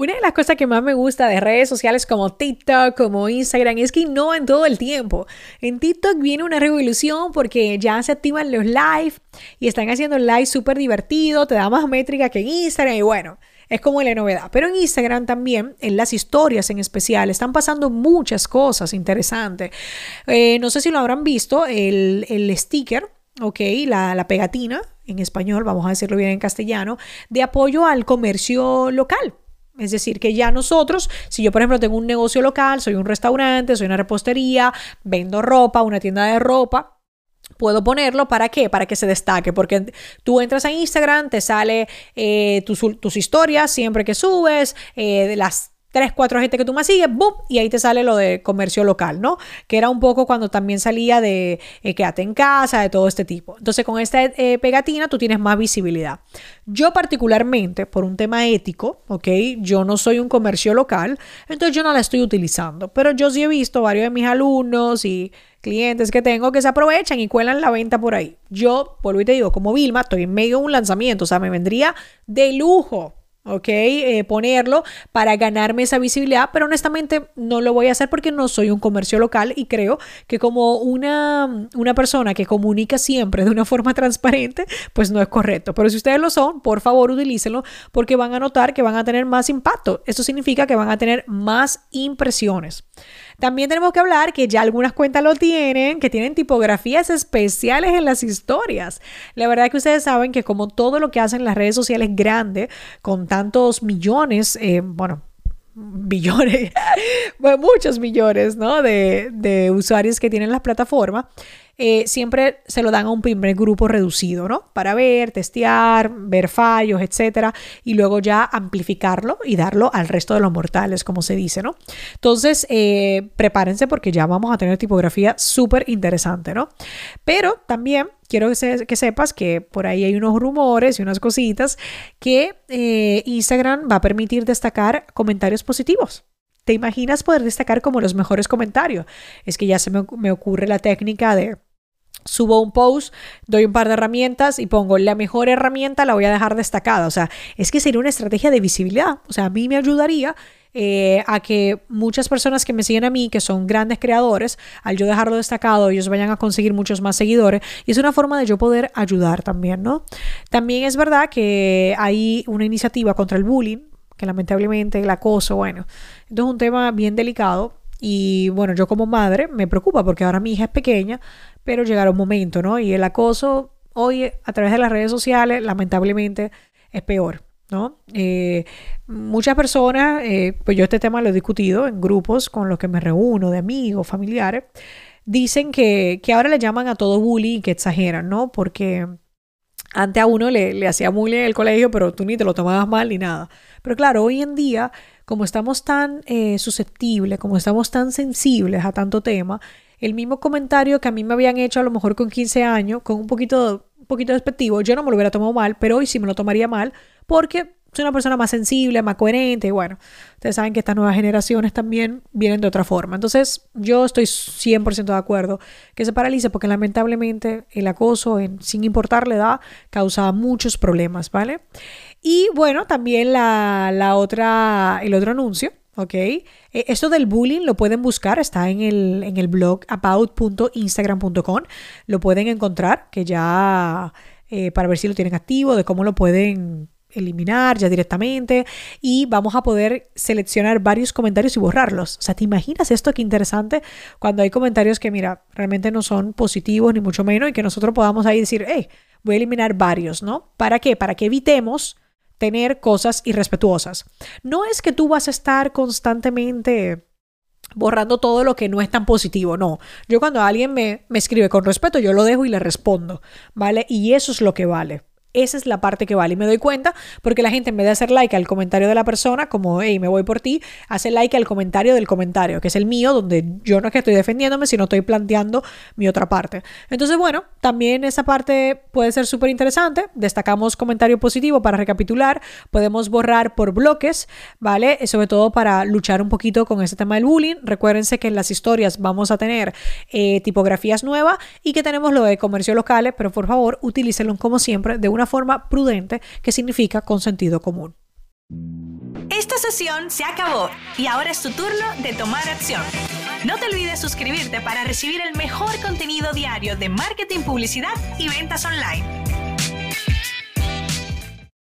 Una de las cosas que más me gusta de redes sociales como TikTok, como Instagram, es que innovan todo el tiempo. En TikTok viene una revolución porque ya se activan los live y están haciendo live súper divertido, te da más métrica que en Instagram y bueno, es como la novedad. Pero en Instagram también, en las historias en especial, están pasando muchas cosas interesantes. Eh, no sé si lo habrán visto, el, sticker, ok, la, la pegatina en español, vamos a decirlo bien en castellano, de apoyo al comercio local. Es decir, que ya nosotros, si yo por ejemplo tengo un negocio local, soy un restaurante, soy una repostería, vendo ropa, una tienda de ropa, puedo ponerlo para qué? Para que se destaque, porque tú entras a Instagram, te sale eh, tus, historias siempre que subes, eh, las tres, cuatro gente que tú más sigues, ¡boom! Y ahí te sale lo de comercio local, ¿no? Que era un poco cuando también salía de eh, quédate en casa, de todo este tipo. Entonces, con esta eh, pegatina tú tienes más visibilidad. Yo particularmente, por un tema ético, ¿ok? Yo no soy un comercio local, entonces yo no la estoy utilizando. Pero yo sí he visto varios de mis alumnos y clientes que tengo que se aprovechan y cuelan la venta por ahí. Yo, vuelvo y te digo, como Vilma, estoy en medio de un lanzamiento, o sea, me vendría de lujo ¿ok? Eh, ponerlo para ganarme esa visibilidad, pero honestamente no lo voy a hacer porque no soy un comercio local y creo que como una, una persona que comunica siempre de una forma transparente, pues no es correcto. Pero si ustedes lo son, por favor utilícenlo porque van a notar que van a tener más impacto. Eso significa que van a tener más impresiones. También tenemos que hablar que ya algunas cuentas lo tienen, que tienen tipografías especiales en las historias. La verdad es que ustedes saben que como todo lo que hacen las redes sociales grande, con tantos millones, eh, bueno, billones, muchos millones, ¿no? De, de usuarios que tienen las plataformas. Eh, siempre se lo dan a un primer grupo reducido, ¿no? Para ver, testear, ver fallos, etcétera, y luego ya amplificarlo y darlo al resto de los mortales, como se dice, ¿no? Entonces, eh, prepárense porque ya vamos a tener tipografía súper interesante, ¿no? Pero también quiero que, sepas que por ahí hay unos rumores y unas cositas que eh, Instagram va a permitir destacar comentarios positivos. ¿Te imaginas poder destacar como los mejores comentarios? Es que ya se me ocurre la técnica de subo un post, doy un par de herramientas y pongo la mejor herramienta la voy a dejar destacada. O sea, es que sería una estrategia de visibilidad. O sea, a mí me ayudaría eh, a que muchas personas que me siguen a mí, que son grandes creadores, al yo dejarlo destacado, ellos vayan a conseguir muchos más seguidores. Y es una forma de yo poder ayudar también, ¿no? También es verdad que hay una iniciativa contra el bullying, que lamentablemente el acoso, bueno, esto es un tema bien delicado. Y bueno, yo como madre me preocupa porque ahora mi hija es pequeña, pero llegará un momento, ¿no? Y el acoso hoy a través de las redes sociales, lamentablemente, es peor. ¿no? Eh, muchas personas, eh, pues yo este tema lo he discutido en grupos con los que me reúno, de amigos, familiares, dicen que, que ahora le llaman a todo bullying que exageran, ¿no? Porque antes a uno le, hacía bullying en el colegio, pero tú ni te lo tomabas mal ni nada. Pero claro, hoy en día, como estamos tan eh, susceptibles, como estamos tan sensibles a tanto tema, el mismo comentario que a mí me habían hecho a lo mejor con 15 años, con un poquito, un poquito despectivo, yo no me lo hubiera tomado mal, pero hoy sí me lo tomaría mal porque soy una persona más sensible, más coherente y bueno, ustedes saben que estas nuevas generaciones también vienen de otra forma. Entonces yo estoy 100% de acuerdo que se paralice porque lamentablemente el acoso, sin importar la edad, causa muchos problemas, ¿vale? Y bueno, también la, la otra, el otro anuncio ¿ok? Eh, esto del bullying lo pueden buscar, está en el, en el blog about.instagram.com, lo pueden encontrar, que ya eh, para ver si lo tienen activo, de cómo lo pueden eliminar ya directamente y vamos a poder seleccionar varios comentarios y borrarlos. O sea, ¿te imaginas esto qué interesante cuando hay comentarios que, mira, realmente no son positivos ni mucho menos y que nosotros podamos ahí decir, hey, voy a eliminar varios, ¿no? ¿Para qué? Para que evitemos tener cosas irrespetuosas. No es que tú vas a estar constantemente borrando todo lo que no es tan positivo, no. Yo cuando alguien me, me escribe con respeto, yo lo dejo y le respondo, ¿vale? Y eso es lo que vale. Esa es la parte que vale. Y me doy cuenta porque la gente en vez de hacer like al comentario de la persona, como, hey, me voy por ti, hace like al comentario del comentario, que es el mío, donde yo no es que estoy defendiéndome, sino estoy planteando mi otra parte. Entonces, bueno, también esa parte puede ser súper interesante. Destacamos comentario positivo para recapitular. Podemos borrar por bloques, ¿vale? Sobre todo para luchar un poquito con ese tema del bullying. Recuérdense que en las historias vamos a tener eh, tipografías nuevas y que tenemos lo de comercio locales, pero por favor, utilícenlo como siempre de una forma prudente, que significa con sentido común. Esta sesión se acabó y ahora es tu turno de tomar acción. No te olvides suscribirte para recibir el mejor contenido diario de marketing, publicidad y ventas online.